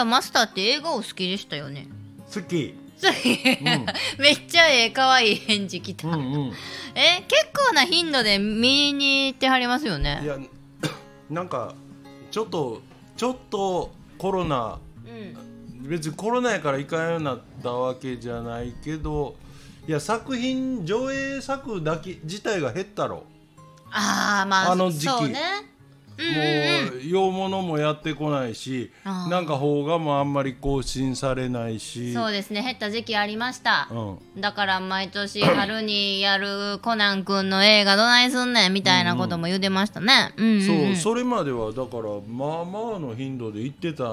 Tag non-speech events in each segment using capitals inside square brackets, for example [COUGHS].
やマスターって映画お好きでしたよね。好き。[LAUGHS] めっちゃええ可愛い返事来た、うんうん。え結構な頻度で見に行ってはりますよいねや [COUGHS] なんかちょっとちょっとコロナうん。別にコロナやからいかんようになったわけじゃないけどいや作品上映作だけ自体が減ったろ。ああまああの時期。ねもう洋物もやってこないしなんか邦画もあんまり更新されないし。そうですね。減った時期ありました。うん。だから毎年春にやるコナン君の映画どないすんねんみたいなことも言うてましたね。うんうんうん。そうそれまではだからまあまあの頻度で行ってた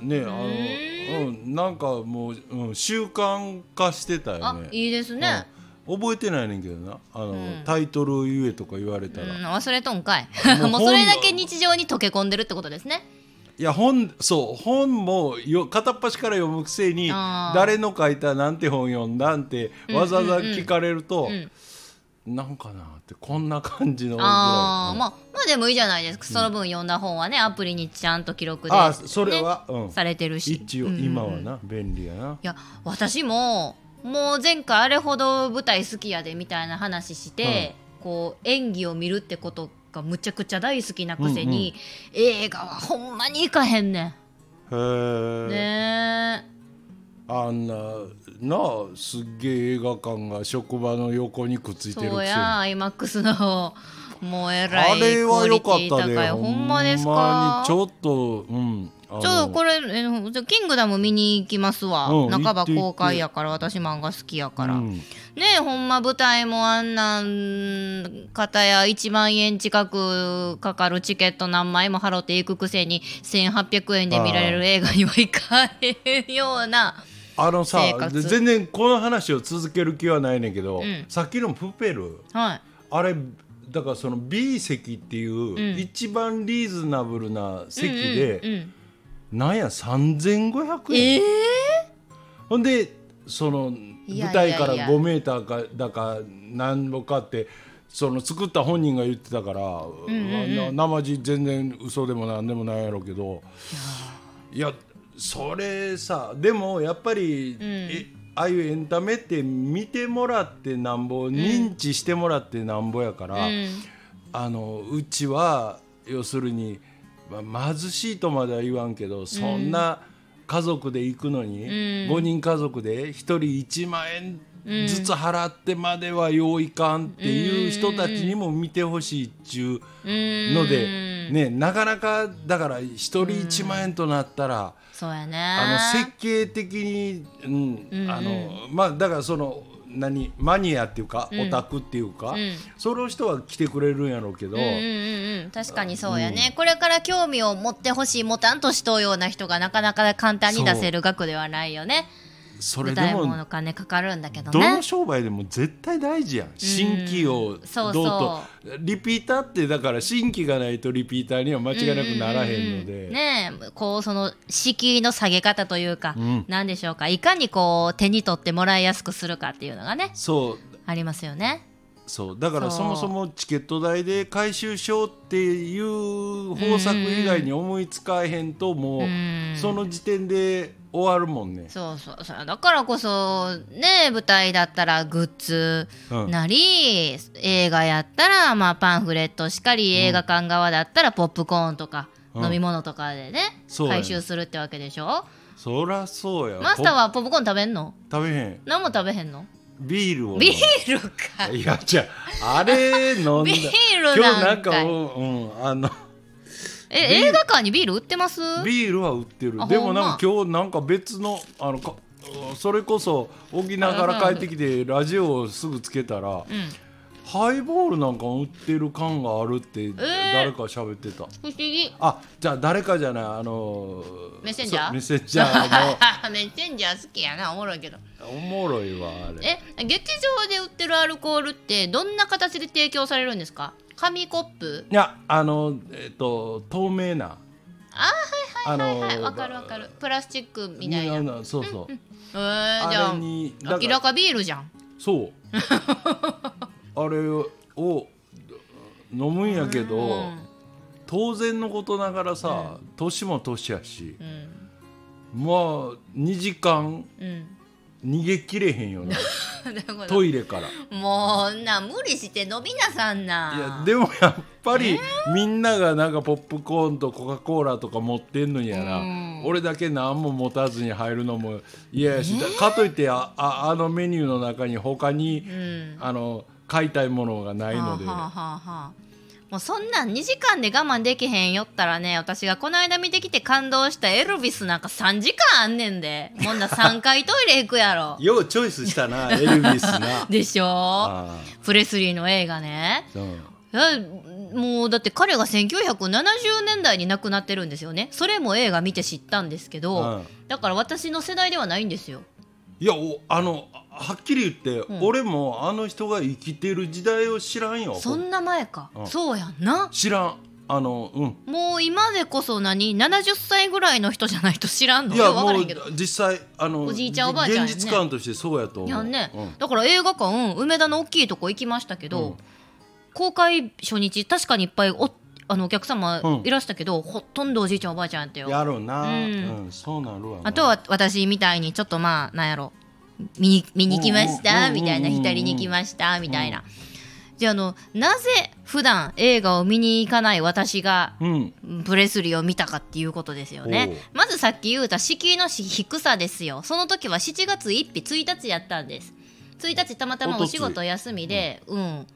ね。あのうん。なんかもう、うん、習慣化してたよあねいいですね。うん覚えてないねんけどな。あの、ん。タイトル言えとか言われたら、うん、忘れとんかい。[LAUGHS] もうそれだけ日常に溶け込んでるってことですね。いや本そう本もよ片っ端から読むくせに誰の書いたなんて本読んだんってわざわざ聞かれると、うんなんかなってこんな感じのあー、うんまあまあでもいいじゃないですか。その分読んだ本はねアプリにちゃんと記録で、あそれは、うん。されてるし。一応、うんうんうん。今はな便利やな。いや私ももう前回あれほど舞台好きやでみたいな話して、こう演技を見るってことがむちゃくちゃ大好きなくせに、映画はほんまに行かへんねへんえ、ねあんななあすっげえ映画館が職場の横にくっついてるそうや IMAX のもうえらいあれは良かったクオリティで高い。ほんまですか？まにちょっとうんちょっとこれキングダム見に行きますわ、うん。半ば公開やから私漫画好きやから、うん。ねえほんま舞台もあんなん方や1万円近くかかるチケット何枚も払っていくくせに1800円で見られる映画には行かへんようなあのさ全然この話を続ける気はないねんけど、ん。さっきのプペルはい。あれだからその B 席っていう、ん。一番リーズナブルな席で、なんや3500円、ええほんでその舞台からいや。いや5メーターかだか何ぼかってその作った本人が言ってたから、な生地全然嘘でもなんでもないやろうけど。いやそれさでもやっぱり、えああいうエンタメって見てもらってなんぼ、認知してもらってなんぼやから、うん。あのうちは要するに、まあ、貧しいとまでは言わんけどそんな家族で行くのに、5人家族で1人1万円ずつ払ってまではよういかんっていう人たちにも見てほしいっちゅうので、ね、なかなかだから1人1万円となったら。そうやね。あの設計的に、うん。あのまあだからその何マニアっていうか、オタクっていうか、ん。その人は来てくれるんやろうけど、うんうんうん。うん確かにそうやね、これから興味を持ってほしい持たんとしとうような人がなかなか簡単に出せる額ではないよねそれでももの金かかるんだけどどねの商売でも絶対大事やん。新規をどうそと。リピーターってだから新規がないとリピーターには間違いなくならへんので、ねえこうその敷居の下げ方というか、ん。なんでしょうか。いかにこう手に取ってもらいやすくするかっていうのがねそう。ありますよね。そう。だからそもそもチケット代で回収しようっていう方策以外に思いつかへんともうその時点で終わるもんね。そうそうそう。だからこそね舞台だったらグッズうん。なり、映画やったら、まあ、パンフレットしかり映画館側だったらポップコーンとか、うん。飲み物とかでねね。回収するってわけでしょ？そらそうや。マスターはポップコーン食べんの？ポ食べへん。何も食べへんの？ビールをビールか。いやじゃああれ飲んだ。ビール今日なんかうんあのえ映画館にビール売ってます？ビールは売ってる。あでもなんか今日なんか別のあのかそれこそ沖縄から帰ってきてラジオをすぐつけたら、うん。ハイボールなんか売ってる感があるって誰か喋ってた、不思議。あじゃあ誰かじゃないあのメッセンジャー？メッセンジャー [LAUGHS] メッセンジャー好きやなおもろいけど。のおもろいわあれ。え劇場で売ってるアルコールってどんな形で提供されるんですか？紙コップ？いやあのえっと透明な。あはいはいはいはい。わかるわかる。プラスチックみたいな。えなそうそう、ー、じゃあに明らかビールじゃん。そう。[LAUGHS] あれを飲むんやけど、うん。当然のことながらさ、年も年やしうん。もう2時間うん逃げきれへんよな。[LAUGHS] トイレから。もうな無理して飲みなさんな。いやでもやっぱりみんながなんかポップコーンとコカ・コーラとか持ってんのにやな、うん。俺だけ何も持たずに入るのも嫌やし、かといってあああのメニューの中に他に、うん。あの買いたいものがないので、はあはあはあはあもうそんなん2時間で我慢できへんよったらね私がこの間見てきて感動したエルビスなんか3時間あんねんで。もんな3回トイレ行くやろ。[LAUGHS] ようチョイスしたな [LAUGHS] エルビスな。でしょ？あプレスリーの映画ね。もうだって彼が1970年代に亡くなってるんですよね。それも映画見て知ったんですけど、うん。だから私の世代ではないんですよいやおあのはっきり言って、ん。俺もあの人が生きてる時代を知らんよ。そんな前か、うん。そうやんな。知らん。あのうん。もう今でこそ何？70歳ぐらいの人じゃないと知らんの？いやもう実際あのおじいちゃんおばあちゃんやね。現実感としてそうやと思う。いやね、うん。だから映画館梅田の大きいとこ行きましたけど、うん。公開初日確かにいっぱいおあのお客様うん。いらしたけど、ほとんどおじいちゃんおばあちゃんやったよ。やろうな、ううん。んそうなるわな。あとは私みたいにちょっとまあなんやろ。見に見に来ましたうんみたいなうん。うんうん左に来ましたみたいな。じゃああのなぜ普段映画を見に行かない私がうん。プレスリーを見たかっていうことですよね。まずさっき言うた敷居の低さですよ。その時は7月1日1日やったんです。1日たまたまお仕事休みでうん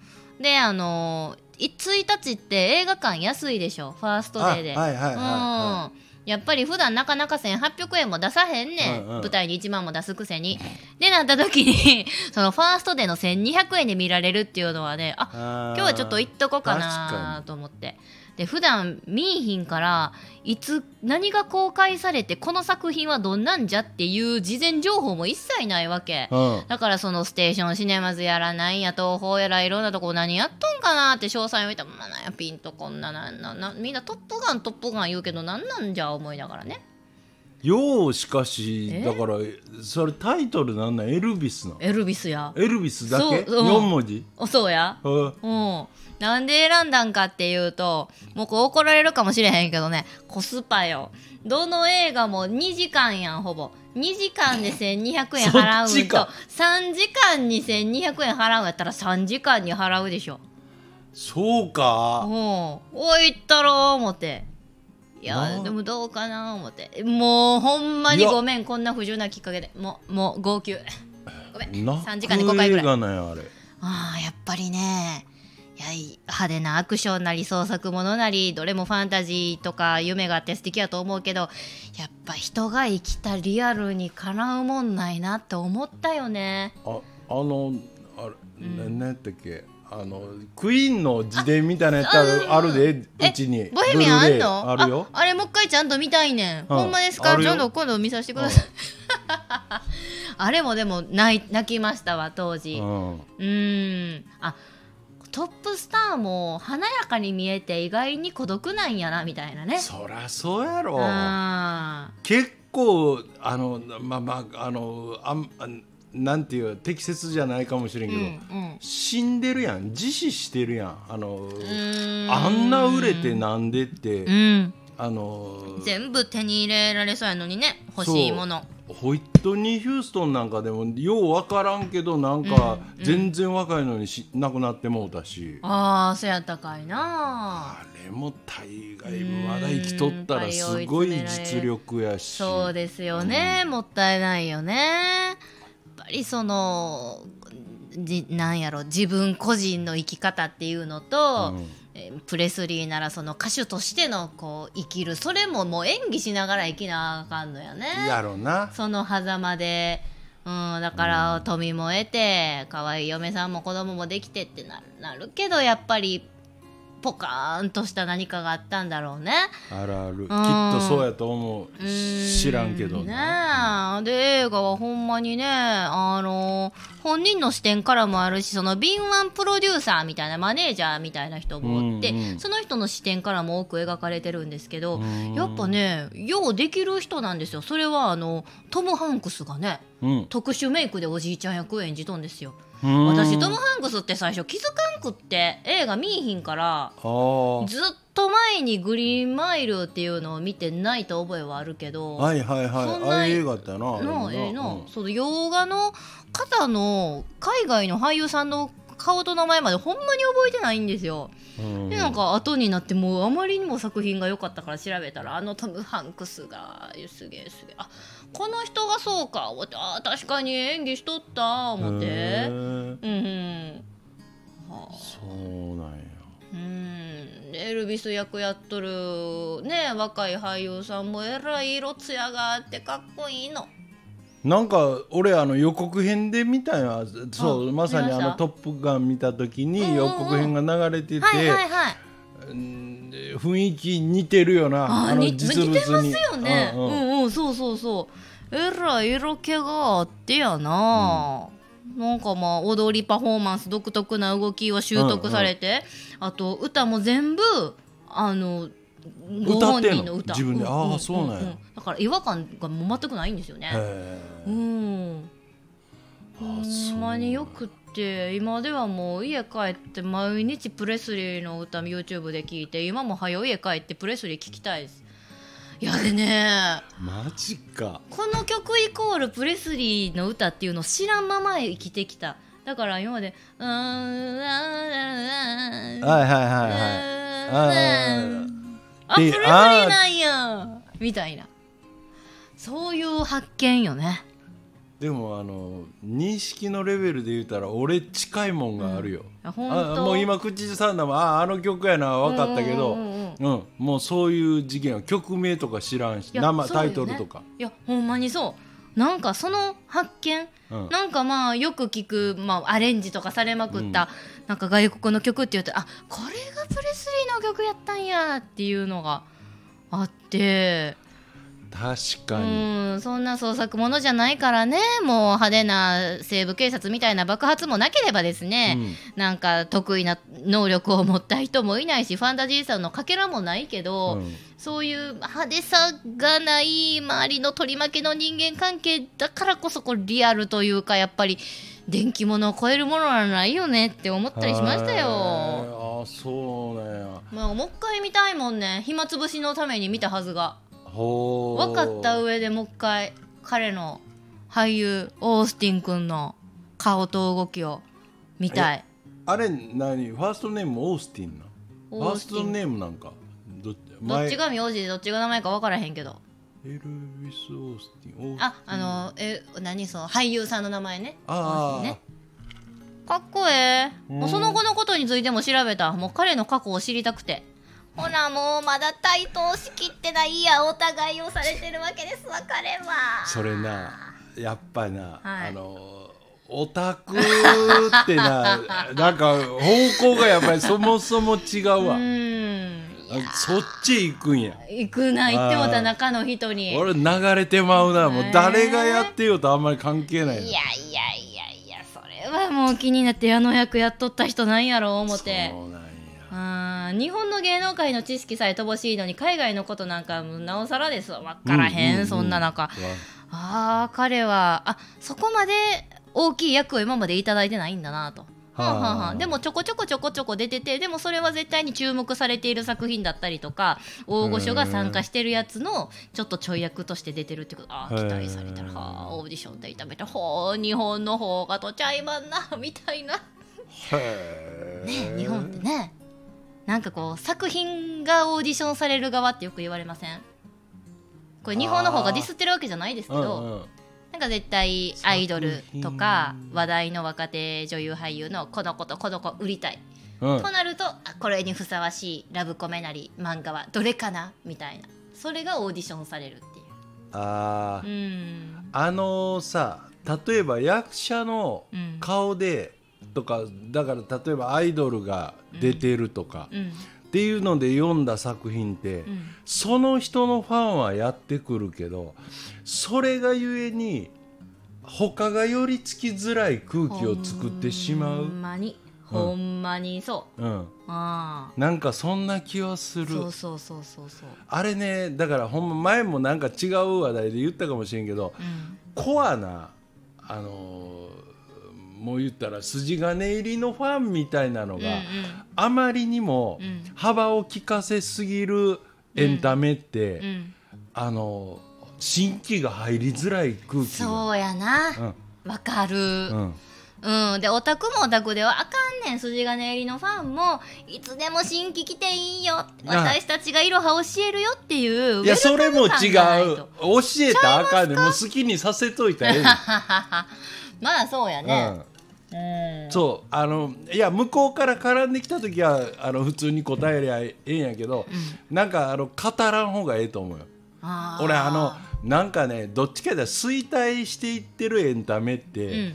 であのーい1日って映画館安いでしょ？ファーストデーで。あはいはいはいはうん。やっぱり普段なかなか1800円も出さへんねん、うんうん。舞台に1万も出すくせに。でなった時に [LAUGHS] そのファーストデーの1200円で見られるっていうのはねあ今今日はちょっと行っとこうか確なと思ってで普段見いひんからいつ何が公開されてこの作品はどんなんじゃっていう事前情報も一切ないわけ。うん。だからそのステーションシネマズやらなんや東宝やらいろんなとこ何やっとんかなって詳細を見たら、まあ、なんやピンとこんななななみんなトップガントップガン言うけどなんなんじゃ思いながらねようしかしえ？だからそれタイトルなんなん？エルビスなの？エルビスや。エルビスだけ？そううん。四文字？おそうや。うん。うん、なんで選んだんかっていうともうこう怒られるかもしれへんけどね。コスパよ。どの映画も2時間やんほぼ。2時間で1200円払うんとそっちか。3時間に1200円払うんやったら3時間に払うでしょ。そうか。もうおいったろ思っていやなでもどうかな思って。もうほんまにごめんこんな不自由なきっかけで。もうもう号泣。ごめん。な3時間で5回ぐらい。あれ。あーやっぱりね。いやい派手なアクションなり創作ものなりどれもファンタジーとか夢があって素敵やと思うけどやっぱ人が生きたリアルにかなうもんないなって思ったよね。ああのあれ、ななんやったっけ？あのクイーンの自伝みたいなやつあるあるでえうちに。ボヘミアンあの？あるよ。あれもう一回ちゃんと見たいねん、うん。ほんまですか？あるよ。ちょっと今度見させてください。[LAUGHS] あれもでも泣い泣きましたわ当時。うん。あトップスターも華やかに見えて意外に孤独なんやなみたいなね。そりゃそうやろ。あ結構あのまあまああのあんなんていう適切じゃないかもしれんけど、ーうんうん。死んでるやん。自死してるやん。あのあんな売れてなんでって、うん。あの全部手に入れられそうやのにね欲しいもの。ホイットニー・ヒューストンなんかでもよう分からんけどなんか全然若いのにし亡くなってもうたし、ああそうやったかいな。あれも大概まだ生きとったらすごい実力やし。そうですよね、もったいないよねぱりそのじなんやろ自分個人の生き方っていうのと、うん。えープレスリーならその歌手としてのこう生きる。それももう演技しながら生きなあかんのよね。やろな。その狭間で、うん、だから富も得て可愛い嫁さんも子供もできてってなるなるけどやっぱりポカーンとした何かがあったんだろうね。あるある。きっとそうやと思う。知らんけどな、ねえ。で映画はほんまにねあの本人の視点からもあるしその敏腕プロデューサーみたいなマネージャーみたいな人もおって、うんうん。その人の視点からも多く描かれてるんですけど、ん。やっぱねようできる人なんですよ。それはあのトム・ハンクスがねうん。特殊メイクでおじいちゃん役を演じとんですよ。うん私トム・ハンクスって最初気づかんくって映画見いひんからずっと前にグリーンマイルっていうのを見てないと覚えはあるけど、はいはいはい。そんな映画やったよなのええな、うんその洋画の方の海外の俳優さんの顔と名前までほんまに覚えてないんですよ。うん。でなんか後になってもうあまりにも作品が良かったから調べたらあのトム・ハンクスがすげえすげえ。あこの人がそうか。思ってあ確かに演技しとった。思って。うんうん。はあ。そうなんや。うん。でエルビス役やっとるね若い俳優さんもえらい色艶があってかっこいいのなんか俺あの予告編で見たんやそうあまさにあの「見ました。トップガン」見た時うんうんうん。に予告編が流れてて、雰囲気似てるよなあに実物に。似てますよね。ううん。んうんうんそうそうそう。えらい色気があってやな、なんかまあ踊りパフォーマンス独特な動きを習得されて、あと歌も全部あのご本人の歌。自分で？ああそうなんや。だから違和感がもう全くないんですよね。へうーん。ほんまによくって今ではもう家帰って毎日プレスリーの歌 YouTube で聴いて今も早う家帰ってプレスリー聴きたいです。いやでねマジか。この曲イコールプレスリーの歌っていうのを知らんまま生きてきた。だから今まで「うーんうーんうーんはいはいはいはいうんあプレスリーなんや。みたいな。そういう発見よね。でもあの認識のレベルで言うたら俺近いもんがあるよ、あ本あ当もう今口ずさんだもん。ああの曲やな。分かったけど。うんうんうん。うん。もうそういう事件は曲名とか知らんしいや名前タイトルとか。いやほんまにそう。なんかその発見、うん。なんかまあよく聞く、まあ、アレンジとかされまくった、なんか外国の曲って言うとあこれがプレスリーの曲やったんやっていうのがあって確かうに、んそんな創作ものじゃないからね。もう派手な西部警察みたいな爆発もなければですね、なんか得意な能力を持った人もいないしファンタジーさんのかけらもないけど、うん。そういう派手さがない周りの取り負けの人間関係だからこそこうリアルというかやっぱり電気物を超えるものはないよねって思ったりしましたよ。あそうなんや。まあ、もう一回見たいもんね。暇つぶしのために見たはずが分かった上でもう一回彼の俳優オースティン君の顔と動きを見たい。あれ何？ファーストネームオースティンなファーストネームなんかどっち？どっちが名字でどっちが名前か分からへんけど。エルビス・オースティン。ああのえ何？その俳優さんの名前ね。あー。ね。かっこええ。うんもうその後のことについても調べた。もう彼の過去を知りたくてほなもうまだ対等しきってないやお互いをされてるわけですわ彼は。それなやっぱな、はい。あのオタクってな [LAUGHS] なんか方向がやっぱりそもそも違うわ、うそっち行くんや。行くな行ってもた中の人に。俺流れてまうな。もうね誰がやってようとあんまり関係ないいやいやいやいやそれはもう気になってあの役やっとった人なんやろう思って。そうなあー日本の芸能界の知識さえ乏しいのに海外のことなんかもうなおさらですわ。分からへん,、うんうんうん。そんな中。あー彼はあそこまで大きい役を今までいただいてないんだなと。はあ。はあはあでもちょこちょこちょこちょこ出ててでもそれは絶対に注目されている作品だったりとか大御所が参加してるやつのちょっとちょい役として出てるってこと。あー期待されたらはあオーディションで炒めたほう日本の方がとちゃいまんなみたいなね日本ってねなんかこう作品がオーディションされる側ってよく言われません？これ日本の方がディスってるわけじゃないですけど、うんうん。なんか絶対アイドルとか話題の若手女優俳優のこの子とこの子売りたい、うん。となるとあこれにふさわしいラブコメなり漫画はどれかなみたいな。それがオーディションされるっていあー。ううん。あのさ例えば役者のうん。顔でとかだから例えばアイドルが出てるとか、うん。っていうので読んだ作品って、うん。その人のファンはやってくるけどそれがゆえに他が寄りつきづらい空気を作ってしまほうんまに。ほんまにそう、うん、ああ。なんかそんな気はする。そうそうそうそうそう。あれねだからほんま前もなんか違う話題で言ったかもしれんけどうん。コアなあのーもう言ったら筋金入りのファンみたいなのが、あまりにもん。幅を利かせすぎるエンタメって、うん。あの新規が入りづらい空気が。そうやな。うん。わかる。うん。うん、でオタクもオタクではあかんねん筋金入りのファンもいつでも新規来ていいよ。私たちがいろは教えるよっていういやそれも違う。教えたらあかんねん。もう好きにさせといたらええ [LAUGHS] まあそうやね、うんうん、そうあのいや向こうから絡んできた時はあの普通に答えりゃええんやけど、なんかあの語らん方がええと思うよ。俺あのなんかねどっちかというと衰退していってるエンタメって、うん。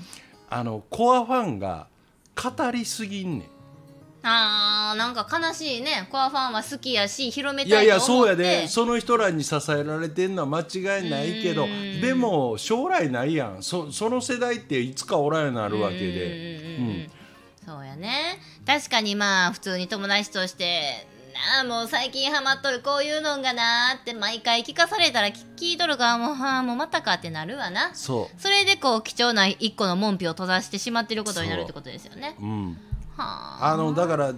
あのコアファンが語りすぎんねんあーなんか悲しいね。コアファンは好きやし広めいやいたいと思って。やそうやで。その人らに支えられてんのは間違いないけどうん。でも将来ないやん。そその世代っていつかおらんようになるわけで。うんうんうんうん。そうやね。確かにまあ普通に友達としてなあもう最近ハマっとるこういうのんがなーって毎回聞かされたら聞聞いとるからもうはあもうまたかってなるわな。そう。それでこう貴重な一個の門扉を閉ざしてしまってることになるってことですよね。うん。はあ。あのだから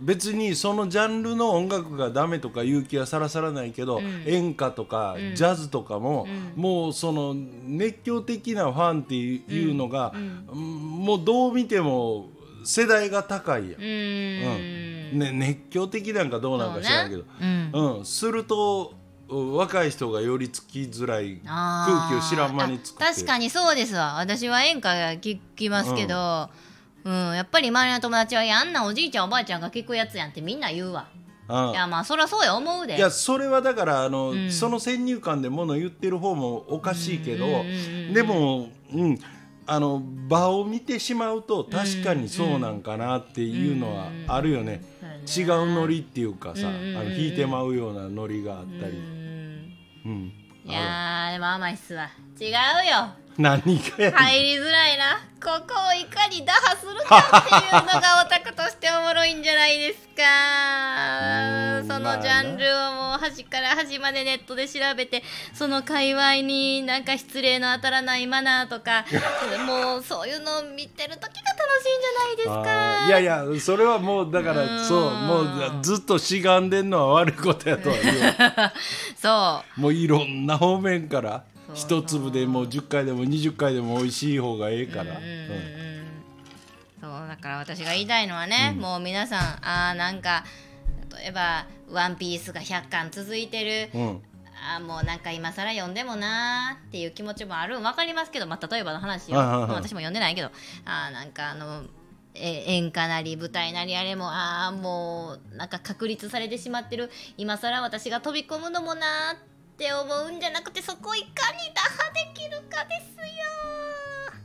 別にそのジャンルの音楽がダメとか勇気はさらさらないけど、ん。演歌とか、うん。ジャズとかも、うん。もうその熱狂的なファンっていうのが、うん。もうどう見ても世代が高いやん、うーん。ね、熱狂的なんかどうなんか知らんけど。ね。うん。うん、するとう若い人が寄りつきづらい空気を知らん間に作って。あ確かにそうですわ。私は演歌聞きますけど、うんやっぱり周りの友達は「いやあんなおじいちゃんおばあちゃんが聞くやつやん」ってみんな言うわ。うんいやまあそりゃそうや思うで。いやそれはだからあの、ん。その先入観でもの言ってる方もおかしいけど、うんうんうんうんでも、うん、あの場を見てしまうと確かにそうなんかなっていうのはあるよね、違うノリっていうかさ、うんうんうんあの弾いてまうようなノリがあったり、うん。うん。いやーでも甘いっすわ。違うよ何が入りづらいな。ここをいかに打破するかっていうのがオタクとしておもろいんじゃないですか。うん。そのジャンルをもう端から端までネットで調べてその界隈になんか失礼の当たらないマナーとか [LAUGHS] もうそういうのを見てる時が楽しいんじゃないですあかーいやいやそれはもうだかうん。らそうもうずっとしがんでんのは悪いことやとは言う。よ [LAUGHS] そう。もういろんな方面から一粒でも10回でも20回でも美味しい方がええから、そうだから私が言いたいのはね、もう皆さんあーなんか例えば「ワンピースが100巻続いてる、うん。あーもうなんか今更読んでもなーっていう気持ちもある。ん分かりますけど、まあ、例えばの話よ、はいはいはい。まあ私も読んでないけど。あーなんかあのえ演歌なり舞台なりあれもああもうなんか確立されてしまってる。今更私が飛び込むのもなーって思うんじゃなくてそこをいかに打破できるかです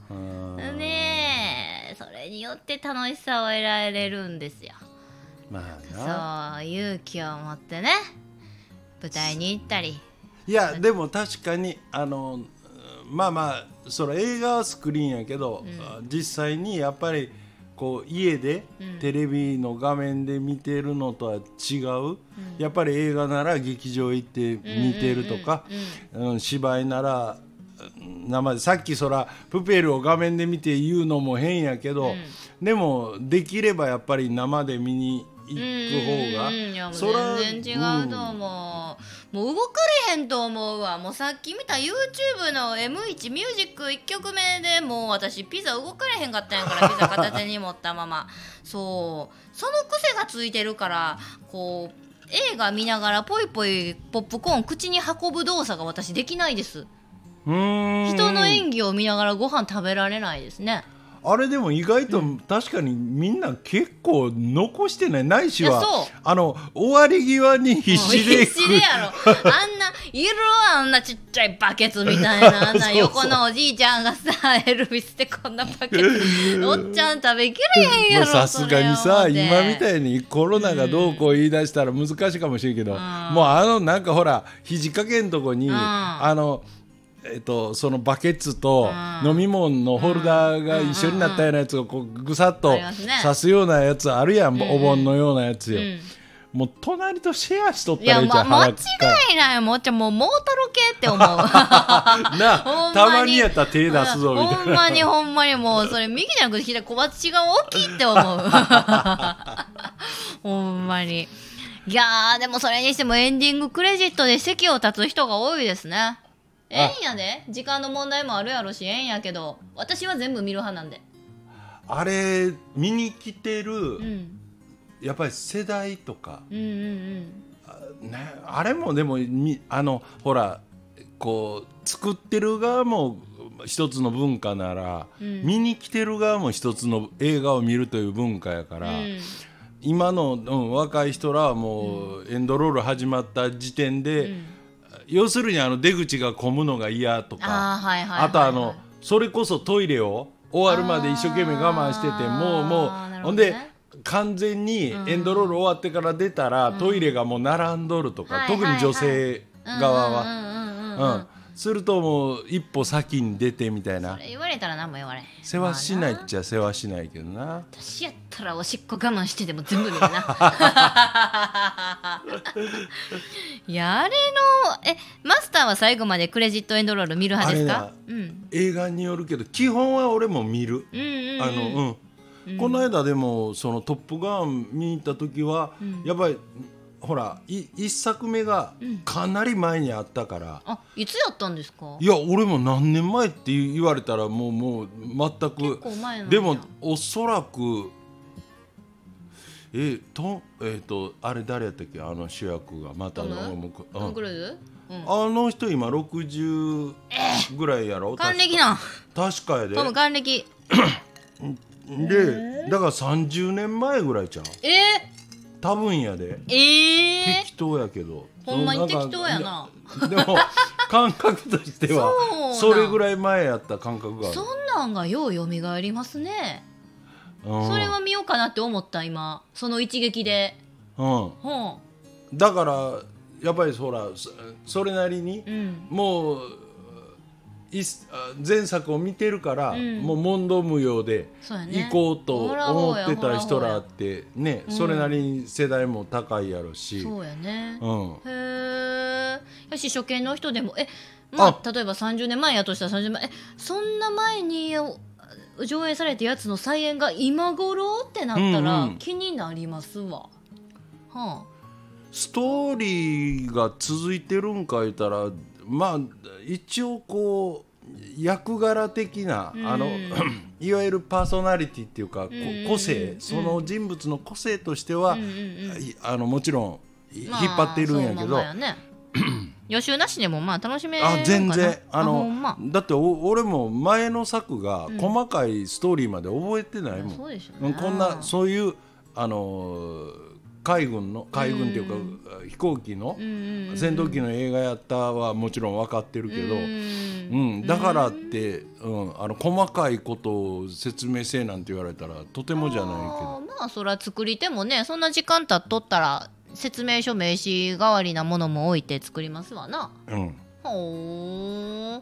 よ。うん。ねえ。それによって楽しさを得られるんですよ。まあな。そう勇気を持ってね。舞台に行ったり。いやでも確かにあのまあまあその映画はスクリーンやけど、実際にやっぱりこう家でテレビの画面で見てるのとは違う、やっぱり映画なら劇場行って見てるとか、うん芝居ならうん生でさっきそらプペルを画面で見て言うのも変やけど、でもできればやっぱり生で見に行く方が。うんいやもう全然違うと思う、もう動かれへんと思うわ。もうさっき見た YouTube の M1 ミュージック1曲目でもう私ピザ動かれへんかったんやからピザ片手に持ったまま。[LAUGHS] そう。その癖がついてるからこう映画見ながらポイポイポップコーン口に運ぶ動作が私できないです。うーん。人の演技を見ながらご飯食べられないですねあれでも意外と確かにみんな結構残してない。ないしはあの終わり際に必死で必死でやろ。あんないるわあんなちっちゃいバケツみたいなあんな [LAUGHS] 横のおじいちゃんがさエルビスでこんなバケツおっちゃん食べきれへんやろ [LAUGHS] さすがにさ今みいたいにコロナがどうこう言い出したら難しいかもしれんけど、ん。もうあのなんかほら肘掛けんとこに、ん。あのえっと、そのバケツとうん。飲み物のホルダーが一緒になったようなやつをこうぐさっと刺すようなやつあるやん、お盆のようなやつよ。うん。もう隣とシェアしとったらいいじゃんま、間違いないもうちょもうモータル系って思う。[LAUGHS] なほんまに。たまにやったら手出すぞみたいな。ほんまにほんまにもうそれ右じゃなくて左小鉢が大きいって思う。[LAUGHS] ほんまに。いやーでもそれにしてもエンディングクレジットで席を立つ人が多いですねええんやで。時間の問題もあるやろし。ええんやけど。私は全部見る派なんで。あれ見に来てる、うん。やっぱり世代とか、うんうんね、あれもでもみあのほらこう作ってる側も一つの文化なら、うん。見に来てる側も一つの映画を見るという文化やから、うん。今の、うん、若い人らはもう、エンドロール始まった時点で、うん要するにあの出口が混むのが嫌とかあとあのそれこそトイレを終わるまで一生懸命我慢しててもうもう、ほほんで完全にエンドロール終わってから出たら、トイレがもう並んどるとか、はい特に女性側は、うんうんうんうんううんんするともう一歩先に出てみたいな。言われたら何も言われへん。世話しないまあっちゃ世話しないけどな。私やったらおしっこ我慢してでも全部見るな。い [LAUGHS] やあれのえマスターは最後までクレジットエンドロール見る派ですか？うん映画によるけど基本は俺も見る。うんうんうん。あのうん、この間でもその「トップガン」見に行った時は、やっぱりほらい一作目がかなり前にあったから、あいつやったんですか？いや俺も何年前って言われたらもうもう全く。結構前なんや。でもおそらくえとえっ、とあれ誰やったっけ？あの主役がまたトム？もうん。あの人今60ぐらいやろ、還暦な。ん確かやで。トム還暦。でだから30年前ぐらいちゃう？え多分やで。ー、え適当やけど。ほんまに適当やな。でも感覚としてはそれぐらい前やった感覚がそんなんがようよみがえりますね。うん。それは見ようかなって思った今。その一撃で。うん。ほだからやっぱりほらそそれなりにううん。もう前作を見てるから、うん。もう問答無用で行こうと思ってた人ほらってね、それなりに世代も高いやろし、そうやね。うん、へえやし初見の人でも。えまあ例えば30年前やとしたら30年前えそんな前にお上映されたやつの再演が今頃ってなったらうんうん。気になりますわ、はストーリーが続いてるんか言ったらまあ一応こう役柄的な、あの [CLEARS THROAT] いわゆるパーソナリティっていうか、こん個性その人物の個性としては、あ、うんうんうん。いあのもちろんいまあ引っ張ってるんやけど、[CLEARS THROAT] 予習なしでもまあ楽しめるあ全然。あほのんま。だってお俺も前の作が細かいストーリーまで覚えてないもん、そうんこんなそういうあのー海軍の海軍っていうか、飛行機の戦闘機の映画やったはもちろん分かってるけど、ううんん。だからって、うん、あの細かいことを説明せえなんて言われたらとてもじゃないけど。まあそら作り手もねそんな時間経っとったら説明書名刺代わりなものも置いて作りますわな。うん。ほー。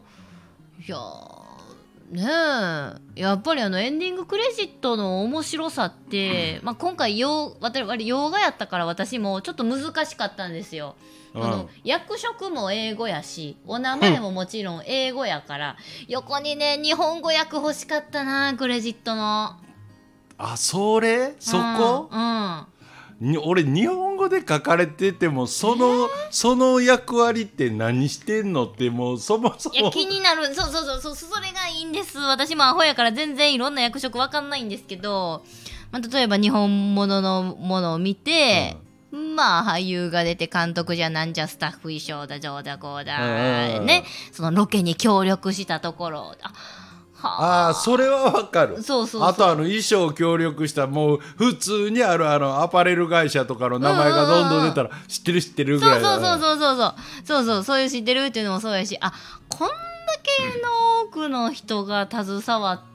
いやーねえ。やっぱりあのエンディングクレジットの面白さって、まあ、今回洋洋画やったから私もちょっと難しかったんですよ。うん。この役職も英語やしお名前ももちろん英語やから、横にね日本語訳欲しかったなクレジットの。あそれ？そこ、うん、うん。に俺日本語で書かれててもその、その役割って何してんのってもうそもそも。いや気になる。そうそうそうそうそれがいいんです。私もアホやから全然いろんな役職わかんないんですけど、まあ、例えば日本もののものを見て、まあ俳優が出て監督じゃなんじゃスタッフ衣装だどうだこうだ、うんうんね。そのロケに協力したところあはあ。あそれはわかる。そうそうあとあの衣装協力したもう普通にあるあのアパレル会社とかの名前がどんどん出たら知ってる知ってるぐそうらいだそうそう。そうそうそう。そうそう。そういう知ってるっていうのもそうやし。あこんだけの多くの人が携わって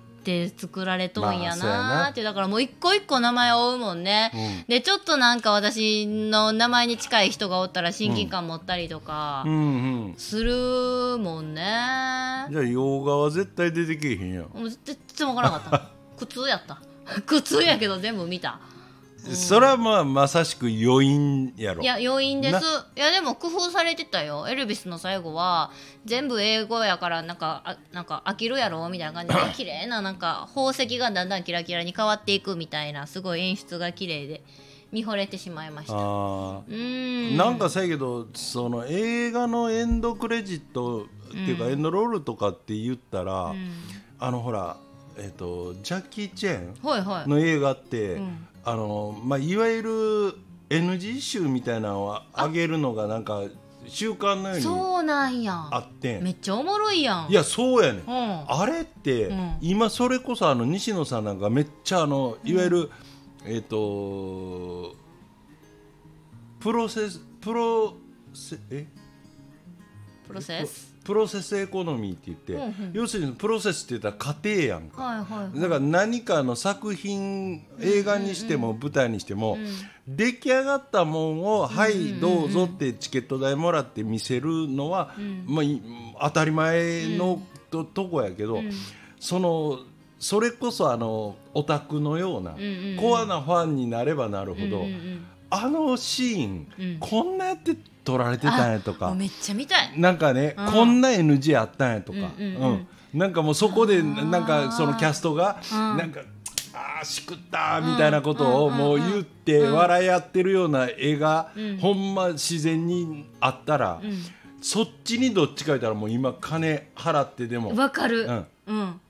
作られとんやなってだからもう一個一個名前を追うもんね、でちょっとなんか私の名前に近い人がおったら親近感持ったりとかうん。うんするもんね、じゃあ洋画は絶対出てけえへんやん。もう全然分からなかった。[LAUGHS] 苦痛やった。苦痛やけど全部見たそれはまあまさしく余韻やろ。いや余韻です。な。いやでも工夫されてたよ。エルビスの最後は全部英語やからなんかあなんか飽きるやろみたいな感じで [LAUGHS] 綺麗ななんか宝石がだんだんキラキラに変わっていくみたいなすごい演出が綺麗で見惚れてしまいました。うん。ーなんかさやけどその映画のエンドクレジットっていうか、エンドロールとかって言ったら、あのほらえっ、とジャッキー・チェーンはいはい。の映画って、んあのまあ、いわゆる NG 集みたいなのを上げるのがなんか習慣のようにそうなんや。あって。んめっちゃおもろいやん。いやそうやねん。うん。あれって、うん。今それこそあの西野さんなんかめっちゃあのいわゆる、えっ、とプロセスプロセえ？プロセス？プロセスエコノミーって言って、うんうん。要するにプロセスって言ったら過程やんか、はいはいはい。だから何かの作品映画にしても舞台にしても、出来上がったもんを「はいどうぞ」ってチケット代もらって見せるのは、まあ、い当たり前のと,、とこやけど、そのそれこそあのオタクのような、んうんうん。コアなファンになればなるほど、うんうん。あのシーン、うん。こんなやって撮られてたんやとか。めっちゃ見たい。なんかね、うん。こんな NG あったんやとか、うんうんうん。なんかもうそこでなんかそのキャストがうん。なんか、ああしくったみたいなことをもう言ってうん笑い合ってるような絵が、うん。ほんま自然にあったら、うん。そっちにどっちか言ったらもう今金払ってでも。わかる、うん。うん。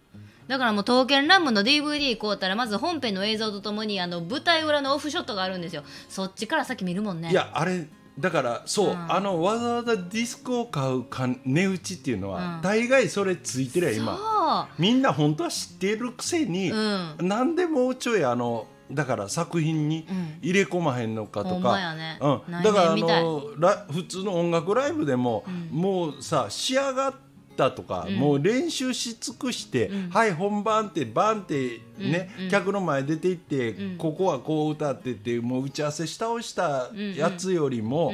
だからもう「刀剣乱舞」の DVD 買うたらまず本編の映像とともにあの舞台裏のオフショットがあるんですよ。そっちから先見るもんね。いやあれだからそう、うん。あのわざわざディスクを買うか値打ちっていうのは、うん。大概それついてりゃ今。みんな本当は知っているくせに、そううん。なんでもうちょいあのだから作品にうん。入れ込まへんのかとか、うん、内だからあのラ普通の音楽ライブでも、もうさ仕上がったとか、もう練習し尽くして、はい本番ってバンってね、客の前出て行って、ここはこう歌ってってもう打ち合わせし倒したやつよりも、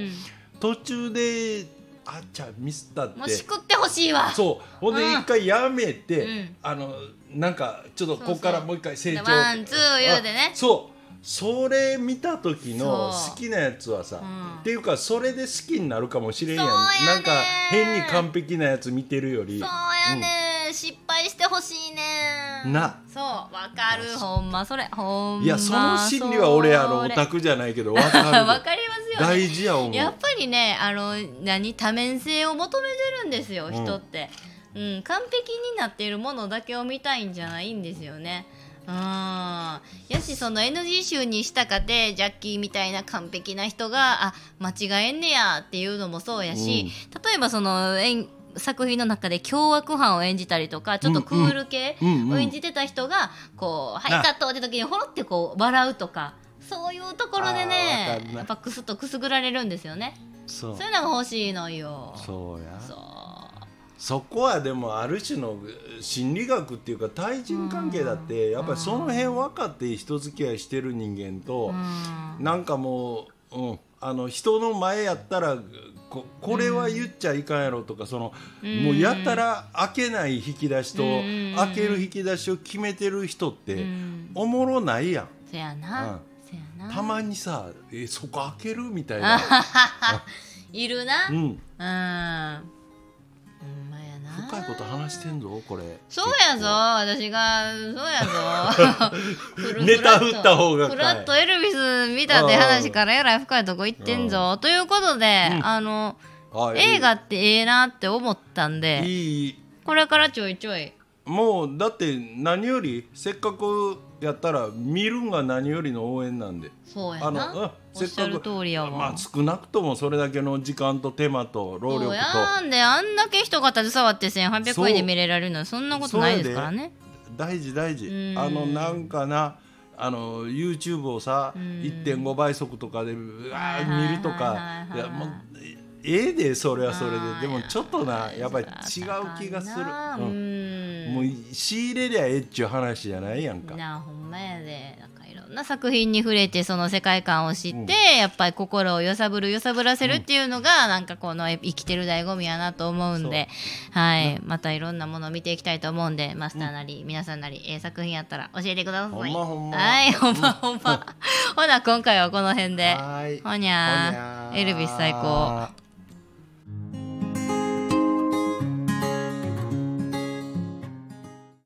途中であっちゃミスったって。もうしくってほしいわ。そう。ほんでうん。一回やめて、うん。あのなんかちょっとここからもう一回成長。ワンツー言うてね。あそうそれ見た時の好きなやつはさ、うん。っていうかそれで好きになるかもしれんやん。なんか変に完璧なやつ見てるより。そうやね、失敗してほしいねな。そう。わかる。ほんま。それほんま。いやその心理は俺あのオタククじゃないけど分かる。[LAUGHS] わかりますよね。大事や思う。やっぱりねあの何多面性を求めてるんですよん人って、うん。完璧になっているものだけを見たいんじゃないんですよねうん。やしその NG 集にしたかてジャッキーみたいな完璧な人があ間違えんねやっていうのもそうやし、例えばその演作品の中で凶悪犯を演じたりとかちょっとクール系うん。うんを演じてた人がこう「はいあカット!」って時にほろってこう笑うとかそういうところでねやっぱクスッとくすぐられるんですよね。そう。そういうのが欲しいのよ。そうや。そうそこはでもある種の心理学っていうか対人関係だってやっぱりその辺分かって人付き合いしてる人間とうん。なんかもう、うん、あの人の前やったらここれは言っちゃいかんやろとかそのもうやたら開けない引き出しとうん。開ける引き出しを決めてる人ってん。おもろないやん。そやな、うん。たまにさ「えそこ開ける?」みたいな。[LAUGHS] いるな。うん。うん、深いこと話してんぞこれ。そうやぞ私がそうやぞ。[LAUGHS] ネタ振った方がフラットエルビス見たって話からえらい深いとこ行ってんぞ。ということで、うん。あのあ映画ってええなって思ったんでこれからちょいちょいもうだって何よりせっかくやったら見るんが何よりの応援なんで。そうやな。あのうんおっしゃる通りやわ、まあ少なくともそれだけの時間と手間と労そう力やんであんだけ人が携わって1800そう円で見れられるのはそんなことないですからね。と大事大事。うん。あのなんかなあの YouTube をさん。1.5倍速とかでうわ見るとか。いやもうええでそれはそれで。でもちょっとなやっぱり違う気がする。ううんもう仕入れりゃええっちゅう話じゃないやんか。なあほんまやで。なんかいろんな作品に触れてその世界観を知って、やっぱり心を揺さぶる揺さぶらせるっていうのが、なんかこの生きてる醍醐味やなと思うんで、はい、またいろんなものを見ていきたいと思うんでマスターなり、皆さんなり、ええ作品やったら教えてください。ほんまほんま。はいほんまほんま。ほな今回はこの辺で。はい。ほにゃー。エルビス最高。